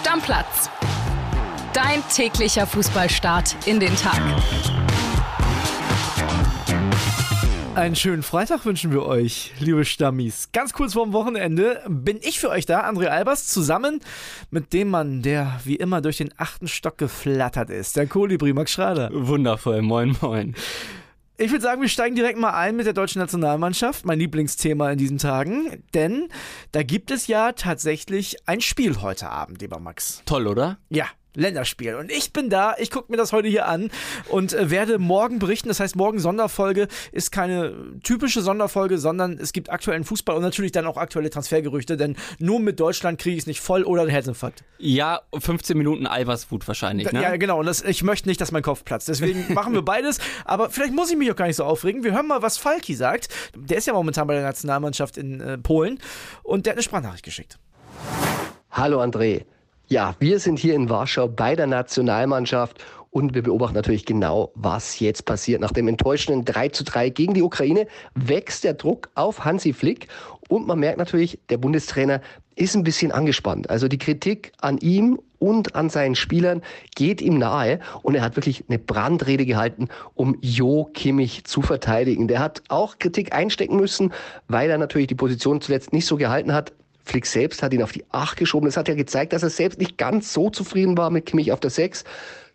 Stammplatz. Dein täglicher Fußballstart in den Tag. Einen schönen Freitag wünschen wir euch, liebe Stammis. Ganz kurz vorm Wochenende bin ich für euch da, André Albers, zusammen mit dem Mann, der wie immer durch den achten Stock geflattert ist, der Kolibri Max Schrader. Wundervoll, moin, moin. Ich würde sagen, wir steigen direkt mal ein mit der deutschen Nationalmannschaft, mein Lieblingsthema in diesen Tagen, denn da gibt es ja tatsächlich ein Spiel heute Abend, lieber Max. Toll, oder? Ja, Länderspiel. Und ich bin da, ich gucke mir das heute hier an und äh, werde morgen berichten. Das heißt, morgen Sonderfolge ist keine typische Sonderfolge, sondern es gibt aktuellen Fußball und natürlich dann auch aktuelle Transfergerüchte, denn nur mit Deutschland kriege ich es nicht voll oder einen Herzinfarkt. Ja, 15 Minuten Alberswut wahrscheinlich, ne? Ja, genau. Und das, ich möchte nicht, dass mein Kopf platzt. Deswegen machen wir beides. Aber vielleicht muss ich mich auch gar nicht so aufregen. Wir hören mal, was Falki sagt. Der ist ja momentan bei der Nationalmannschaft in äh, Polen und der hat eine Sprachnachricht geschickt. Hallo André. Ja, wir sind hier in Warschau bei der Nationalmannschaft und wir beobachten natürlich genau, was jetzt passiert. Nach dem enttäuschenden 3 zu 3 gegen die Ukraine wächst der Druck auf Hansi Flick und man merkt natürlich, der Bundestrainer ist ein bisschen angespannt. Also die Kritik an ihm und an seinen Spielern geht ihm nahe und er hat wirklich eine Brandrede gehalten, um Jo Kimmich zu verteidigen. Der hat auch Kritik einstecken müssen, weil er natürlich die Position zuletzt nicht so gehalten hat. Flick selbst hat ihn auf die 8 geschoben. Das hat ja gezeigt, dass er selbst nicht ganz so zufrieden war mit Kimmich auf der 6.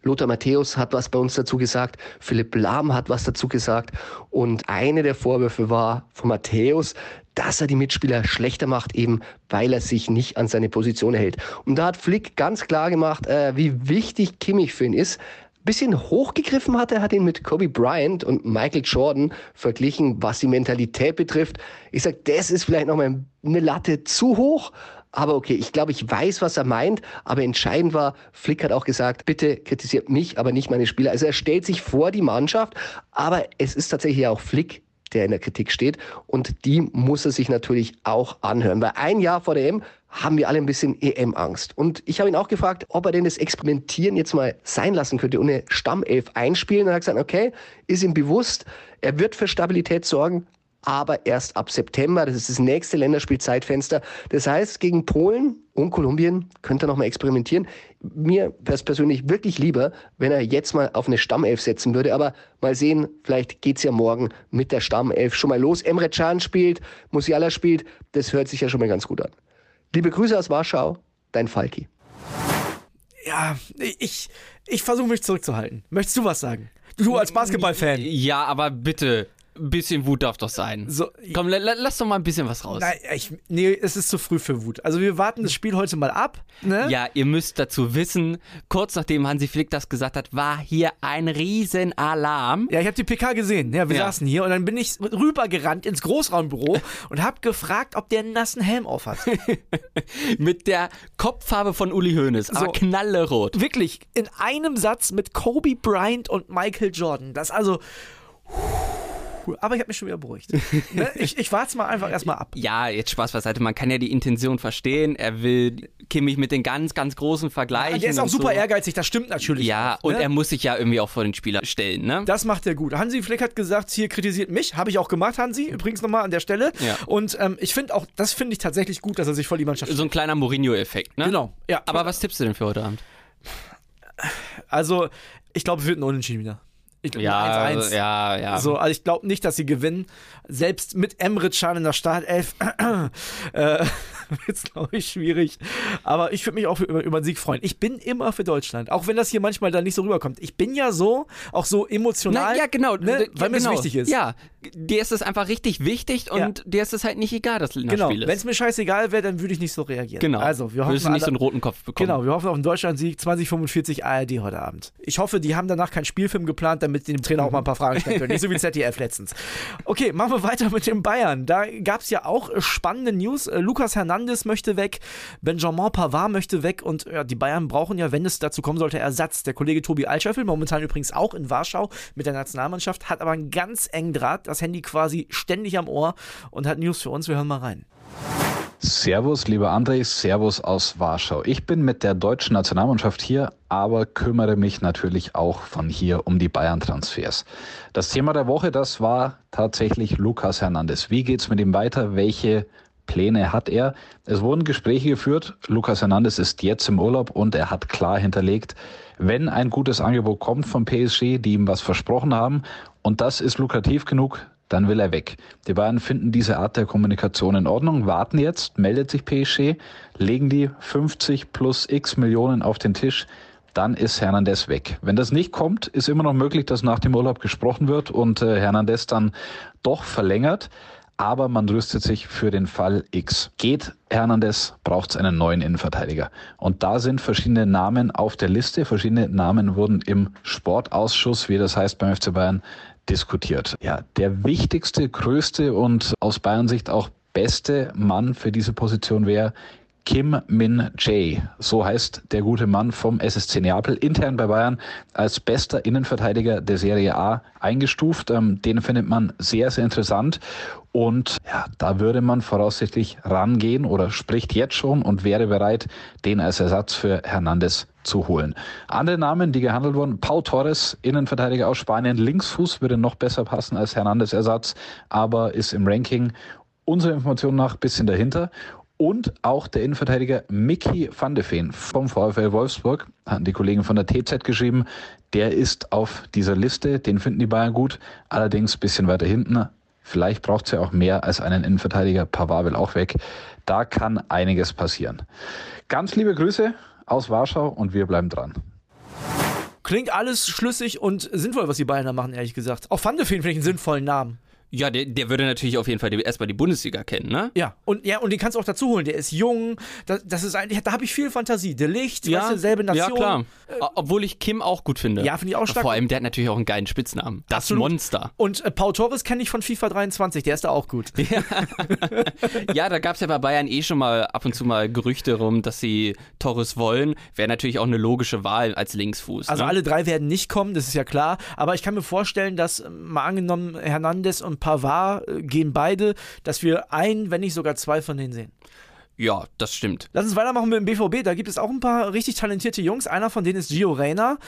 Lothar Matthäus hat was bei uns dazu gesagt, Philipp Lahm hat was dazu gesagt und eine der Vorwürfe war von Matthäus, dass er die Mitspieler schlechter macht, eben weil er sich nicht an seine Position hält. Und da hat Flick ganz klar gemacht, äh, wie wichtig Kimmich für ihn ist bisschen hochgegriffen hat. Er hat ihn mit Kobe Bryant und Michael Jordan verglichen, was die Mentalität betrifft. Ich sag, das ist vielleicht noch mal eine Latte zu hoch. Aber okay, ich glaube, ich weiß, was er meint. Aber entscheidend war, Flick hat auch gesagt, bitte kritisiert mich, aber nicht meine Spieler. Also er stellt sich vor die Mannschaft. Aber es ist tatsächlich auch Flick, der in der Kritik steht. Und die muss er sich natürlich auch anhören. Weil ein Jahr vor der EM haben wir alle ein bisschen EM-Angst. Und ich habe ihn auch gefragt, ob er denn das Experimentieren jetzt mal sein lassen könnte und eine Stammelf einspielen. Und er hat gesagt, okay, ist ihm bewusst, er wird für Stabilität sorgen, aber erst ab September. Das ist das nächste Länderspielzeitfenster. Das heißt, gegen Polen und Kolumbien könnte er nochmal experimentieren. Mir wäre es persönlich wirklich lieber, wenn er jetzt mal auf eine Stammelf setzen würde. Aber mal sehen, vielleicht geht's ja morgen mit der Stammelf schon mal los. Emre Can spielt, Musiala spielt. Das hört sich ja schon mal ganz gut an. Liebe Grüße aus Warschau, dein Falki. Ja, ich, ich versuche mich zurückzuhalten. Möchtest du was sagen? Du als Basketballfan. Ja, aber bitte, ein bisschen Wut darf doch sein. So, Komm, la, lass doch mal ein bisschen was raus. Nein, ich, nee, es ist zu früh für Wut. Also wir warten das Spiel heute mal ab. Ne? Ja, ihr müsst dazu wissen, kurz nachdem Hansi Flick das gesagt hat, war hier ein Riesenalarm. Ja, ich habe die PK gesehen. Ja, wir Ja. saßen hier und dann bin ich rübergerannt ins Großraumbüro und habe gefragt, ob der einen nassen Helm auf hat. Mit der Kopffarbe von Uli Hoeneß, aber So. knallerot. Wirklich in einem Satz mit Kobe Bryant und Michael Jordan. Das also. Aber ich habe mich schon wieder beruhigt. ne? Ich, ich warte mal einfach erstmal ab. Ja, jetzt Spaß beiseite, man kann ja die Intention verstehen. Er will Kimmich mit den ganz, ganz großen vergleichen. Der ist auch super so. ehrgeizig, das stimmt natürlich. Ja, auch, und ne? er muss sich ja irgendwie auch vor den Spieler stellen, ne? Das macht er gut. Hansi Flick hat gesagt, hier kritisiert mich. Habe ich auch gemacht, Hansi. Übrigens nochmal an der Stelle. Ja. Und ähm, ich finde auch, das finde ich tatsächlich gut, dass er sich voll die Mannschaft. So ein kleiner Mourinho-Effekt, ne? Genau. Ja. Aber was tippst du denn für heute Abend? Also, ich glaube, es wird ein Unentschieden wieder. Ich glaub, Ja, ein 1-1. ja, ja. So, also ich glaube nicht, dass sie gewinnen. Selbst mit Emre Can in der Startelf äh, wird es, glaube ich, schwierig. Aber ich würde mich auch über, über einen Sieg freuen. Ich bin immer für Deutschland. Auch wenn das hier manchmal dann nicht so rüberkommt. Ich bin ja so, auch so emotional. Na, ja, genau. Ne, weil mir es genau. wichtig ist. Ja, dir ist es einfach richtig wichtig und dir ist es halt nicht egal, dass Genau, Länderspiel wenn ist. es mir scheißegal wäre, dann würde ich nicht so reagieren. Genau. Also, wir hoffen Würdest du nicht so einen roten Kopf bekommen. Genau, wir hoffen auf einen Deutschland-Sieg 2045 ARD heute Abend. Ich hoffe, die haben danach keinen Spielfilm geplant, damit die dem Trainer auch mal ein paar Fragen stellen können. Nicht so wie ZDF letztens. Okay, machen wir weiter mit den Bayern. Da gab es ja auch spannende News. Äh, Lukas Hernandez möchte weg, Benjamin Pavard möchte weg und ja, die Bayern brauchen ja, wenn es dazu kommen sollte, Ersatz. Der Kollege Tobi Altscheffel, momentan übrigens auch in Warschau mit der Nationalmannschaft, hat aber einen ganz engen Draht, das Handy quasi ständig am Ohr und hat News für uns. Wir hören mal rein. Servus, lieber André, Servus aus Warschau. Ich bin mit der deutschen Nationalmannschaft hier, aber kümmere mich natürlich auch von hier um die Bayern-Transfers. Das Thema der Woche, das war tatsächlich Lukas Hernandez. Wie geht's mit ihm weiter? Welche Pläne hat er. Es wurden Gespräche geführt. Lukas Hernandez ist jetzt im Urlaub und er hat klar hinterlegt, wenn ein gutes Angebot kommt vom PSG, die ihm was versprochen haben und das ist lukrativ genug, dann will er weg. Die Bayern finden diese Art der Kommunikation in Ordnung, warten jetzt, meldet sich PSG, legen die 50 plus x Millionen auf den Tisch, dann ist Hernandez weg. Wenn das nicht kommt, ist immer noch möglich, dass nach dem Urlaub gesprochen wird und äh, Hernandez dann doch verlängert. Aber man rüstet sich für den Fall X. Geht Hernandez, braucht es einen neuen Innenverteidiger. Und da sind verschiedene Namen auf der Liste. Verschiedene Namen wurden im Sportausschuss, wie das heißt beim FC Bayern, diskutiert. Ja, der wichtigste, größte und aus Bayern Sicht auch beste Mann für diese Position wäre Kim Min Jae, so heißt der gute Mann vom SSC Neapel, intern bei Bayern als bester Innenverteidiger der Serie A eingestuft. Ähm, den findet man sehr, sehr interessant. Und ja, da würde man voraussichtlich rangehen oder spricht jetzt schon und wäre bereit, den als Ersatz für Hernandez zu holen. Andere Namen, die gehandelt wurden, Paul Torres, Innenverteidiger aus Spanien, Linksfuß würde noch besser passen als Hernandez Ersatz, aber ist im Ranking unserer Information nach bisschen dahinter. Und auch der Innenverteidiger Mickey van de Veen vom VfL Wolfsburg, hatten die Kollegen von der TZ geschrieben, der ist auf dieser Liste, den finden die Bayern gut, allerdings bisschen weiter hinten. Vielleicht braucht es ja auch mehr als einen Innenverteidiger. Pavard will auch weg. Da kann einiges passieren. Ganz liebe Grüße aus Warschau und wir bleiben dran. Klingt alles schlüssig und sinnvoll, was die Bayern da machen, ehrlich gesagt. Auch Van de Feen finde ich einen sinnvollen Namen. Ja, der, der würde natürlich auf jeden Fall erstmal die Bundesliga kennen, ne? Ja, und ja, und den kannst du auch dazu holen. Der ist jung, das, das ist eigentlich, da habe ich viel Fantasie. Der Licht, Ja, weißt du, selbe Nation. ja klar. O- Obwohl ich Kim auch gut finde. Ja, finde ich auch stark. Vor allem, der hat natürlich auch einen geilen Spitznamen. Das Absolut. Monster. Und äh, Paul Torres kenne ich von FIFA 23, der ist da auch gut. Ja, da gab es ja bei Bayern eh schon mal ab und zu mal Gerüchte rum, dass sie Torres wollen. Wäre natürlich auch eine logische Wahl als Linksfuß. Also ne? alle drei werden nicht kommen, das ist ja klar. Aber ich kann mir vorstellen, dass äh, mal angenommen Hernandez und Pavard äh, gehen beide, dass wir ein, wenn nicht sogar zwei von denen sehen. Ja, das stimmt. Lass uns weitermachen mit dem BVB. Da gibt es auch ein paar richtig talentierte Jungs. Einer von denen ist Gio Reyna.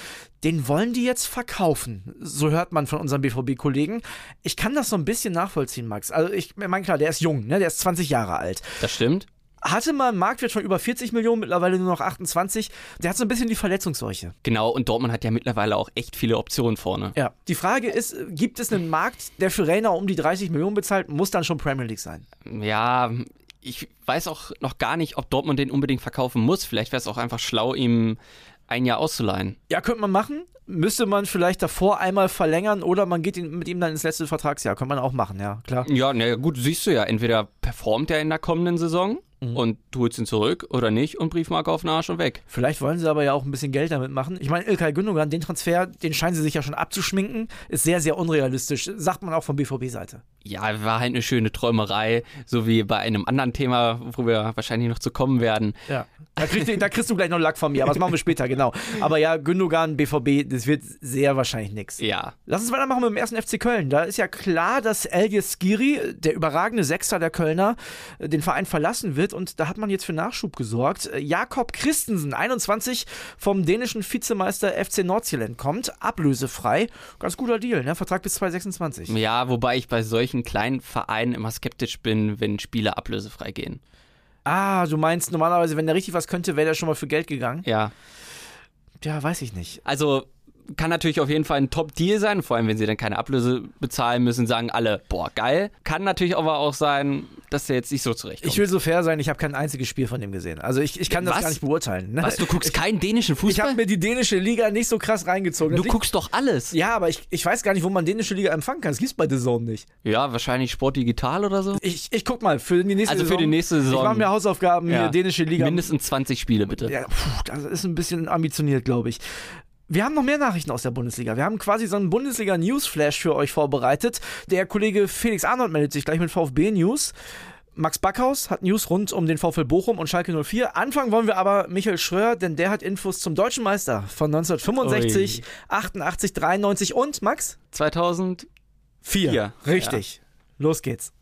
Den wollen die jetzt verkaufen. So hört man von unseren BVB-Kollegen. Ich kann das so ein bisschen nachvollziehen, Max. Also ich meine, klar, der ist jung, ne? der ist 20 Jahre alt. Das stimmt. Hatte mal einen Marktwert von über 40 Millionen, mittlerweile nur noch 28. Der hat so ein bisschen die Verletzungsseuche. Genau, und Dortmund hat ja mittlerweile auch echt viele Optionen vorne. Ja. Die Frage ist, äh, gibt es einen Markt, der für Reyna um die 30 Millionen bezahlt? Muss dann schon Premier League sein. Ja, ich weiß auch noch gar nicht, ob Dortmund den unbedingt verkaufen muss. Vielleicht wäre es auch einfach schlau, ihm ein Jahr auszuleihen. Ja, könnte man machen. Müsste man vielleicht davor einmal verlängern oder man geht mit ihm dann ins letzte Vertragsjahr. Könnte man auch machen, ja, klar. Ja, naja, gut, siehst du ja, entweder performt er in der kommenden Saison und du holst ihn zurück oder nicht und Briefmarke auf den Arsch und weg. Vielleicht wollen sie aber ja auch ein bisschen Geld damit machen. Ich meine, Ilkay Gündogan, den Transfer, den scheinen sie sich ja schon abzuschminken, ist sehr, sehr unrealistisch. Sagt man auch von BVB-Seite. Ja, war halt eine schöne Träumerei, so wie bei einem anderen Thema, wo wir wahrscheinlich noch zu kommen werden. Ja. Da kriegst, du, da kriegst du gleich noch Lack von mir, aber das machen wir später, genau. Aber ja, Gündogan, BVB, das wird sehr wahrscheinlich nichts. Ja, Lass uns weitermachen mit dem ersten FC Köln. Da ist ja klar, dass Elias Skiri, der überragende Sechster der Kölner, den Verein verlassen wird und da hat man jetzt für Nachschub gesorgt. Jakob Christensen, 21, vom dänischen Vizemeister FC Nordsjælland kommt, ablösefrei. Ganz guter Deal, ne? Vertrag bis 2026. ja, wobei ich bei solchen kleinen Vereinen immer skeptisch bin, wenn Spieler ablösefrei gehen. Ah, du meinst normalerweise, wenn der richtig was könnte, wäre der schon mal für Geld gegangen? Ja, Ja, weiß ich nicht. also kann natürlich auf jeden Fall ein Top-Deal sein, vor allem wenn sie dann keine Ablöse bezahlen müssen, sagen alle, boah, geil. Kann natürlich aber auch sein, dass der jetzt nicht so zurechtkommt. Ich will so fair sein, ich habe kein einziges Spiel von dem gesehen. Also ich, ich kann das Was? gar nicht beurteilen. Ne? Was, du guckst keinen dänischen Ich Fußball? habe mir die dänische Liga nicht so krass reingezogen. du Das guckst doch alles. Ja, aber ich, ich weiß gar nicht, wo man dänische Liga empfangen kann. Das gibt's bei The Zone nicht. Ja, wahrscheinlich Sport Digital oder so. Ich, ich guck mal, für die nächste Also für Saison. die nächste Saison. Ich mache mir Hausaufgaben, Ja. hier dänische Liga. Mindestens 20 Spiele, bitte. Ja, puh, das ist ein bisschen ambitioniert, glaube ich. Wir haben noch mehr Nachrichten aus der Bundesliga. Wir haben quasi so einen Bundesliga-Newsflash für euch vorbereitet. Der Kollege Felix Arnold meldet sich gleich mit VfB-News. Max Backhaus hat News rund um den VfL Bochum und Schalke 04. Anfangen wollen wir aber Michael Schröer, denn der hat Infos zum deutschen Meister von 1965, 88, 93 und Max? 2000. Vier. Richtig. Los geht's.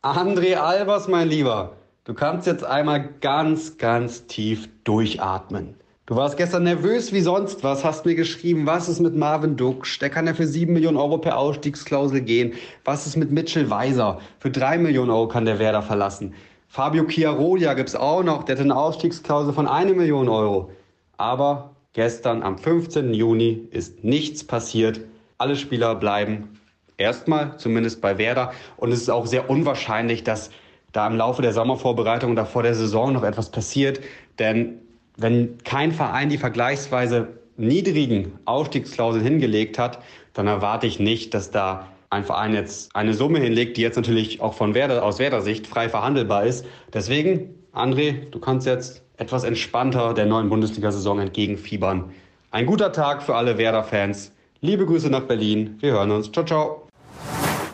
André Albers, mein Lieber, du kannst jetzt einmal ganz, ganz tief durchatmen. Du warst gestern nervös wie sonst was, hast mir geschrieben, was ist mit Marvin Duksch? Der kann ja für 7 Millionen Euro per Ausstiegsklausel gehen. Was ist mit Mitchell Weiser? Für 3 Millionen Euro kann der Werder verlassen. Fabio Chiarodia gibt's auch noch, der hat eine Ausstiegsklausel von 1 Million Euro. Aber gestern am 15. Juni ist nichts passiert. Alle Spieler bleiben erstmal, zumindest bei Werder. Und es ist auch sehr unwahrscheinlich, dass da im Laufe der Sommervorbereitung oder vor der Saison noch etwas passiert. Denn wenn kein Verein die vergleichsweise niedrigen Ausstiegsklauseln hingelegt hat, dann erwarte ich nicht, dass da ein Verein jetzt eine Summe hinlegt, die jetzt natürlich auch von Werder, aus Werder-Sicht frei verhandelbar ist. Deswegen, André, du kannst jetzt etwas entspannter der neuen Bundesliga-Saison entgegenfiebern. Ein guter Tag für alle Werder-Fans. Liebe Grüße nach Berlin. Wir hören uns. Ciao, ciao.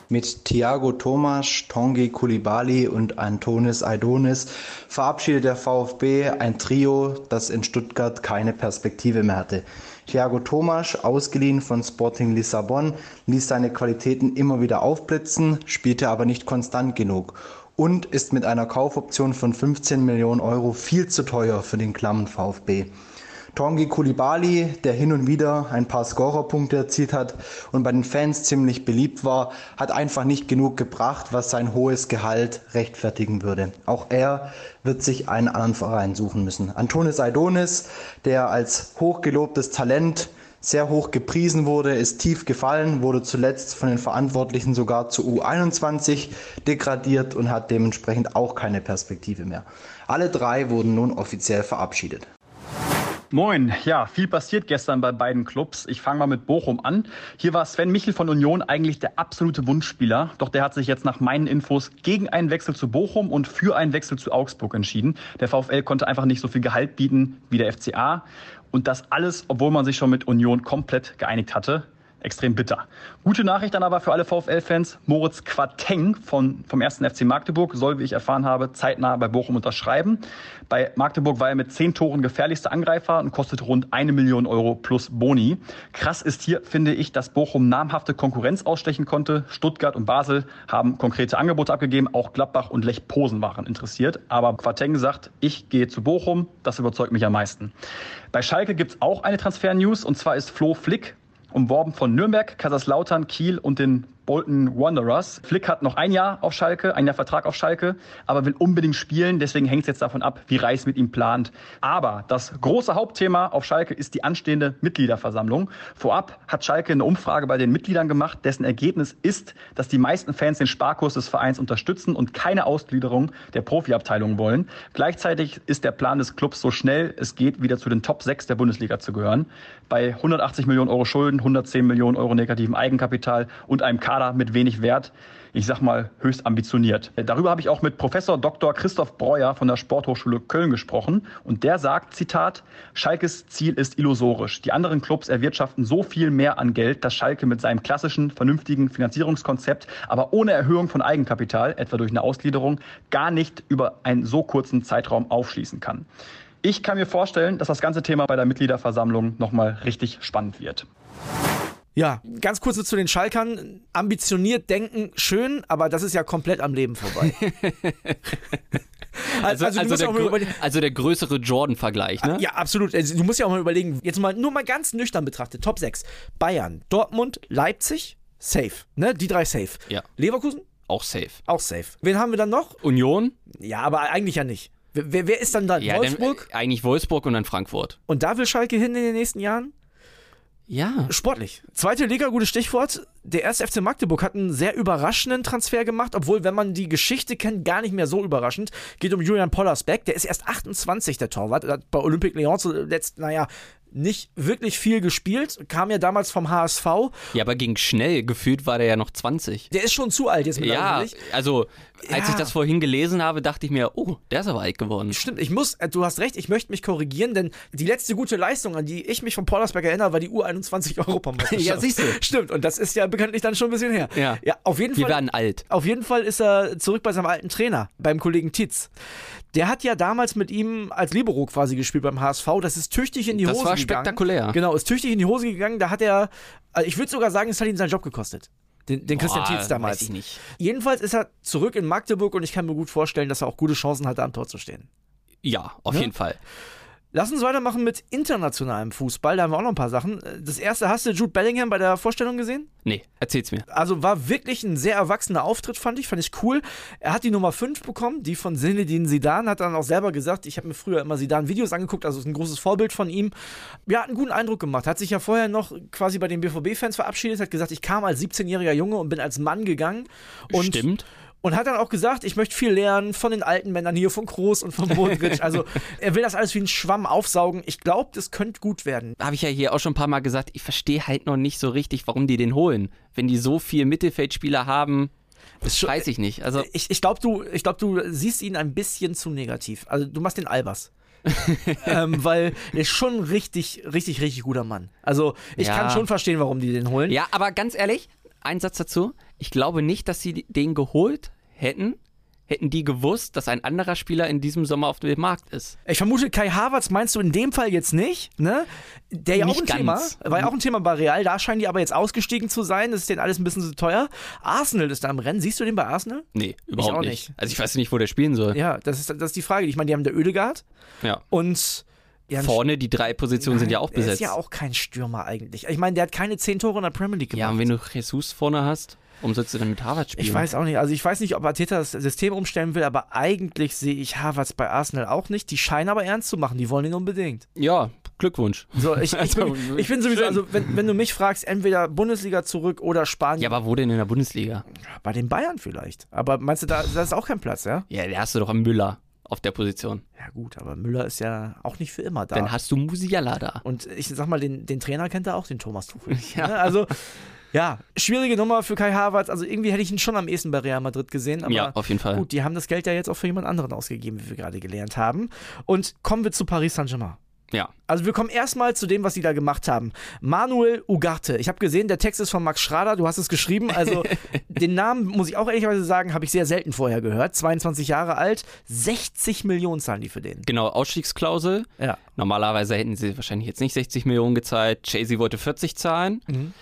Mit Thiago Thomas, Tongi Kulibali und Antonis Aidonis verabschiedet der VfB ein Trio, das in Stuttgart keine Perspektive mehr hatte. Thiago Thomas, ausgeliehen von Sporting Lissabon, ließ seine Qualitäten immer wieder aufblitzen, spielte aber nicht konstant genug und ist mit einer Kaufoption von 15 Millionen Euro viel zu teuer für den klammen VfB. Tongi Kulibali, der hin und wieder ein paar Scorerpunkte erzielt hat und bei den Fans ziemlich beliebt war, hat einfach nicht genug gebracht, was sein hohes Gehalt rechtfertigen würde. Auch er wird sich einen anderen Verein suchen müssen. Antonis Aidonis, der als hochgelobtes Talent sehr hoch gepriesen wurde, ist tief gefallen, wurde zuletzt von den Verantwortlichen sogar zu U21 degradiert und hat dementsprechend auch keine Perspektive mehr. Alle drei wurden nun offiziell verabschiedet. Moin, ja, viel passiert gestern bei beiden Clubs. Ich fange mal mit Bochum an. Hier war Sven Michel von Union eigentlich der absolute Wunschspieler, doch der hat sich jetzt nach meinen Infos gegen einen Wechsel zu Bochum und für einen Wechsel zu Augsburg entschieden. Der VfL konnte einfach nicht so viel Gehalt bieten wie der FCA und das alles, obwohl man sich schon mit Union komplett geeinigt hatte extrem bitter. Gute Nachricht dann aber für alle VfL-Fans. Moritz Quateng von, vom 1. FC Magdeburg soll, wie ich erfahren habe, zeitnah bei Bochum unterschreiben. Bei Magdeburg war er mit zehn Toren gefährlichster Angreifer und kostet rund eine Million Euro plus Boni. Krass ist hier, finde ich, dass Bochum namhafte Konkurrenz ausstechen konnte. Stuttgart und Basel haben konkrete Angebote abgegeben. Auch Gladbach und Lech Posen waren interessiert. Aber Quateng sagt, ich gehe zu Bochum. Das überzeugt mich am meisten. Bei Schalke gibt es auch eine Transfer-News und zwar ist Flo Flick umworben von Nürnberg, Kaiserslautern, Kiel und den Bolton Wanderers. Flick hat noch ein Jahr auf Schalke, ein Jahr Vertrag auf Schalke, aber will unbedingt spielen. Deswegen hängt es jetzt davon ab, wie Reis mit ihm plant. Aber das große Hauptthema auf Schalke ist die anstehende Mitgliederversammlung. Vorab hat Schalke eine Umfrage bei den Mitgliedern gemacht, dessen Ergebnis ist, dass die meisten Fans den Sparkurs des Vereins unterstützen und keine Ausgliederung der Profiabteilung wollen. Gleichzeitig ist der Plan des Clubs so schnell es geht, wieder zu den Top 6 der Bundesliga zu gehören. Bei 180 Millionen Euro Schulden, 110 Millionen Euro negativem Eigenkapital und einem Kader Kader mit wenig Wert, ich sag mal höchst ambitioniert. Darüber habe ich auch mit Professor Dr. Christoph Breuer von der Sporthochschule Köln gesprochen und der sagt, Zitat, Schalkes Ziel ist illusorisch. Die anderen Clubs erwirtschaften so viel mehr an Geld, dass Schalke mit seinem klassischen, vernünftigen Finanzierungskonzept, aber ohne Erhöhung von Eigenkapital, etwa durch eine Ausgliederung, gar nicht über einen so kurzen Zeitraum aufschließen kann. Ich kann mir vorstellen, dass das ganze Thema bei der Mitgliederversammlung nochmal richtig spannend wird. Ja, ganz kurz zu den Schalkern. Ambitioniert denken, schön, aber das ist ja komplett am Leben vorbei. Also, also, also, der, also, der, größere Jordan-Vergleich, ne? Ja, absolut. Also, du musst ja auch mal überlegen, jetzt mal nur mal ganz nüchtern betrachtet, Top 6. Bayern, Dortmund, Leipzig, safe. Ne? Die drei safe. Ja. Leverkusen? Auch safe. Auch safe. Wen haben wir dann noch? Union? Ja, aber eigentlich ja nicht. Wer, wer ist dann da? Ja, Wolfsburg? Dann, eigentlich Wolfsburg und dann Frankfurt. Und da will Schalke hin in den nächsten Jahren? Ja. Sportlich. Zweite Liga, gutes Stichwort. Der erste FC Magdeburg hat einen sehr überraschenden Transfer gemacht, obwohl, wenn man die Geschichte kennt, gar nicht mehr so überraschend. Geht um Julian Pollersbeck. Der ist erst 28, der Torwart. Hat bei Olympique Lyon zuletzt, naja, nicht wirklich viel gespielt, kam ja damals vom HSV. Ja, aber ging schnell. Gefühlt war der ja noch 20. Der ist schon zu alt jetzt. Ja, also als ja. ich das vorhin gelesen habe, dachte ich mir, oh, der ist aber alt geworden. Stimmt, ich muss, äh, du hast recht, ich möchte mich korrigieren, denn die letzte gute Leistung, an die ich mich von Pollersberg erinnere, war die U21 Europameisterschaft. ja, siehst du. Stimmt, und das ist ja bekanntlich dann schon ein bisschen her. Ja, ja auf jeden Wir Fall. Wir werden alt. Auf jeden Fall ist er zurück bei seinem alten Trainer, beim Kollegen Titz. Der hat ja damals mit ihm als Libero quasi gespielt beim HSV. Das ist tüchtig in die das Hose war spektakulär. Genau, ist tüchtig in die Hose gegangen. Da hat er, also ich würde sogar sagen, es hat ihm seinen Job gekostet. Den, den Christian Tietz damals. Weiß ich nicht. Jedenfalls ist er zurück in Magdeburg und ich kann mir gut vorstellen, dass er auch gute Chancen hat, da am Tor zu stehen. Ja, auf ja? jeden Fall. Lass uns weitermachen mit internationalem Fußball. Da haben wir auch noch ein paar Sachen. Das erste, hast du Jude Bellingham bei der Vorstellung gesehen? Nee, erzähl's mir. Also war wirklich ein sehr erwachsener Auftritt, fand ich. Fand ich cool. Er hat die Nummer 5 bekommen, die von Zinedine Zidane. Hat dann auch selber gesagt, ich habe mir früher immer Zidane-Videos angeguckt, also ist ein großes Vorbild von ihm. Ja, hat einen guten Eindruck gemacht. Hat sich ja vorher noch quasi bei den BVB-Fans verabschiedet, hat gesagt, ich kam als 17-jähriger Junge und bin als Mann gegangen. Und Stimmt. Und hat dann auch gesagt, ich möchte viel lernen von den alten Männern hier, von Kroos und von Modric. Also er will das alles wie ein Schwamm aufsaugen. Ich glaube, das könnte gut werden. Habe ich ja hier auch schon ein paar Mal gesagt, ich verstehe halt noch nicht so richtig, warum die den holen. Wenn die so viel Mittelfeldspieler haben, das weiß ich nicht. Also Ich, ich glaube, du, ich glaub, du siehst ihn ein bisschen zu negativ. Also du machst den Albers. ähm, weil er ist schon ein richtig, richtig, richtig guter Mann. Also ich Ja. kann schon verstehen, warum die den holen. Ja, aber ganz ehrlich, ein Satz dazu. Ich glaube nicht, dass sie den geholt hätten, hätten die gewusst, dass ein anderer Spieler in diesem Sommer auf dem Markt ist. Ich vermute, Kai Havertz meinst du in dem Fall jetzt nicht, ne? Der ja auch ein Thema, ganz. war ja auch ein Thema bei Real, da scheinen die aber jetzt ausgestiegen zu sein, das ist denen alles ein bisschen zu teuer. Arsenal ist da im Rennen, siehst du den bei Arsenal? Nee, überhaupt auch nicht. nicht. Also ich weiß nicht, wo der spielen soll. Ja, das ist, das ist die Frage. Ich meine, die haben der Ödegard Ja. und ja, Vorne, die drei Positionen sind ja auch Der besetzt. ist ja auch kein Stürmer eigentlich. Ich meine, der hat keine zehn Tore in der Premier League gemacht. Ja, und wenn du Jesus vorne hast, warum sollst du dann mit Harvard spielen? ich weiß auch nicht. Also ich weiß nicht, ob Arteta das System umstellen will, aber eigentlich sehe ich Havertz bei Arsenal auch nicht. Die scheinen aber ernst zu machen. Die wollen ihn unbedingt. Ja, Glückwunsch. So, ich, ich, bin, ich bin sowieso, schön. also wenn, wenn du mich fragst, entweder Bundesliga zurück oder Spanien. Ja, aber wo denn in der Bundesliga? bei den Bayern vielleicht. Aber meinst du, da, da ist auch kein Platz, ja? Ja, da hast du doch einen Müller auf der Position. Ja gut, aber Müller ist ja auch nicht für immer da. Dann hast du Musiala da. Und ich sag mal, den, den Trainer kennt er auch, den Thomas Tuchel. Ja. Ne? Also, ja, schwierige Nummer für Kai Havertz. Also irgendwie hätte ich ihn schon am ehesten bei Real Madrid gesehen. Aber Ja, auf jeden Fall. gut, die haben das Geld ja jetzt auch für jemand anderen ausgegeben, wie wir gerade gelernt haben. Und kommen wir zu Paris Saint-Germain. Ja. Also wir kommen erstmal zu dem, was sie da gemacht haben. Manuel Ugarte. Ich habe gesehen, der Text ist von Max Schrader, du hast es geschrieben. Also den Namen, muss ich auch ehrlicherweise sagen, habe ich sehr selten vorher gehört. 22 Jahre alt, 60 Millionen zahlen die für den. Genau, Ausstiegsklausel. Ja. Normalerweise hätten sie wahrscheinlich jetzt nicht 60 Millionen gezahlt. Jay-Z wollte 40 zahlen. Mhm.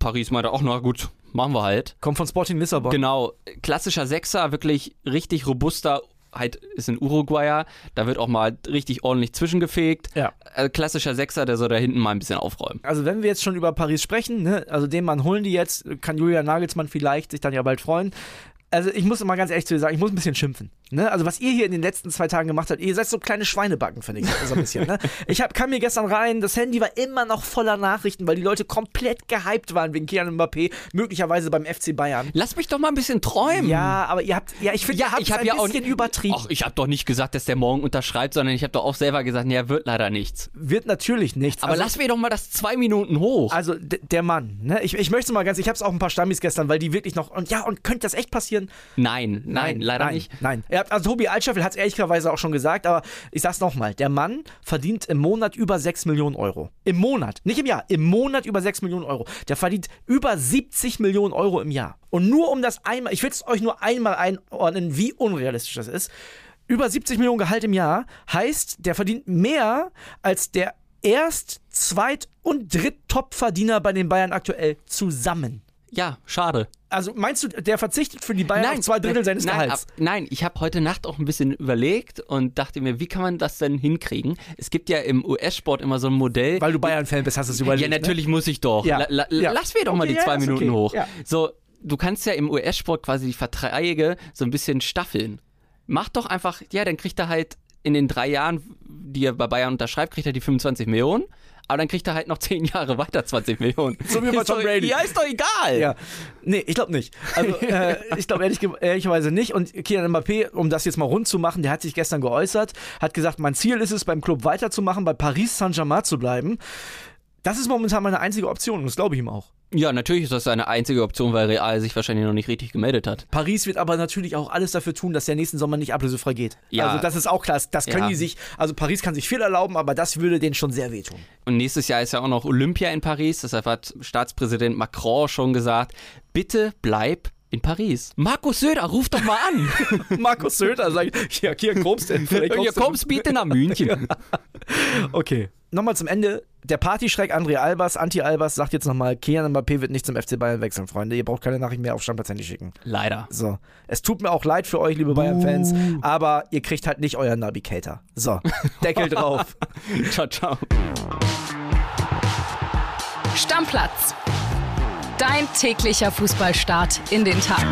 Paris meinte auch, na gut, machen wir halt. Kommt von Sporting Lissabon. Genau, klassischer Sechser, wirklich richtig robuster, halt ist ein Uruguayer, da wird auch mal richtig ordentlich zwischengefegt. Ja. Äh, klassischer Sechser, der soll da hinten mal ein bisschen aufräumen. Also wenn wir jetzt schon über Paris sprechen, ne, also den Mann holen die jetzt, kann Julia Nagelsmann vielleicht sich dann ja bald freuen. Also ich muss mal ganz ehrlich zu dir sagen, ich muss ein bisschen schimpfen. Ne? Also was ihr hier in den letzten zwei Tagen gemacht habt, ihr seid so kleine Schweinebacken, finde ich so ein bisschen. Ne? Ich hab, kam mir gestern rein, das Handy war immer noch voller Nachrichten, weil die Leute komplett gehypt waren wegen Kian Mbappé, möglicherweise beim FC Bayern. Lass mich doch mal ein bisschen träumen. Ja, aber ihr habt, ja, ich finde, ihr habt ich habe ein ja auch bisschen übertrieben. Ach, ich habe doch nicht gesagt, dass der morgen unterschreibt, sondern ich habe doch auch selber gesagt, nee, er wird leider nichts. Wird natürlich nichts. Aber Also- lass mir doch mal das zwei Minuten hoch. Also der Mann, ne? Ich, ich möchte mal ganz, ich habe es auch ein paar Stammis gestern, weil die wirklich noch und ja und könnte das echt passieren? Nein, nein, leider nein, nicht. Nein. Hat, also Tobi Altscheffel hat es ehrlicherweise auch schon gesagt, aber ich sag's nochmal, der Mann verdient im Monat über 6 Millionen Euro. Im Monat, nicht im Jahr, im Monat über 6 Millionen Euro. Der verdient über 70 Millionen Euro im Jahr. Und nur um das einmal, ich will es euch nur einmal einordnen, wie unrealistisch das ist. Über 70 Millionen Gehalt im Jahr heißt, der verdient mehr als der Erst-, Zweit- und Dritt-Top-Verdiener bei den Bayern aktuell zusammen. Ja, schade. Also meinst du, der verzichtet für die Bayern auf zwei Drittel seines nein, Gehalts? ab- nein, ich habe heute Nacht auch ein bisschen überlegt und dachte mir, wie kann man das denn hinkriegen? Es gibt ja im US-Sport immer so ein Modell. Weil du Bayern-Fan bist, hast du es überlegt. ja, natürlich muss ich doch. Ja. La, la, Ja. Lass mir doch mal Okay, die ja, zwei Minuten okay. hoch. So, du kannst ja im US-Sport quasi die Verträge so ein bisschen staffeln. Mach doch einfach, ja, dann kriegt er halt in den drei Jahren, die er bei Bayern unterschreibt, kriegt er die 25 Millionen. Aber dann kriegt er halt noch zehn Jahre weiter 20 Millionen. So wie bei Tom Brady. Ja, ist doch egal. Ja. Nee, ich glaube nicht. Also, äh, ich glaube ehrlich, ehrlicherweise nicht. Und Kylian Mbappé, um das jetzt mal rund zu machen, der hat sich gestern geäußert, hat gesagt, mein Ziel ist es, beim Club weiterzumachen, bei Paris Saint-Germain zu bleiben. Das ist momentan meine einzige Option und das glaube ich ihm auch. Ja, natürlich ist das seine einzige Option, weil Real sich wahrscheinlich noch nicht richtig gemeldet hat. Paris wird aber natürlich auch alles dafür tun, dass der nächsten Sommer nicht ablösefrei geht. Ja. Also das ist auch klar. Das können Ja. die sich, also Paris kann sich viel erlauben, aber das würde denen schon sehr wehtun. Und nächstes Jahr ist ja auch noch Olympia in Paris. Deshalb hat Staatspräsident Macron schon gesagt, bitte bleib in Paris. Markus Söder, ruf doch mal an. Markus Söder sagt, ja, hier kommst du denn? Vielleicht Hier kommst bitte nach München. Okay. Nochmal zum Ende. Der Partyschreck André Albers, Anti-Albers, sagt jetzt nochmal, Kian Mbappé wird nicht zum FC Bayern wechseln, Freunde. Ihr braucht keine Nachricht mehr auf Stammplatz-Handy schicken. Leider. So. Es tut mir auch leid für euch, liebe Bayern-Fans, aber ihr kriegt halt nicht euren Navigator. So. Deckel drauf. ciao, ciao. Stammplatz. Dein täglicher Fußballstart in den Tag.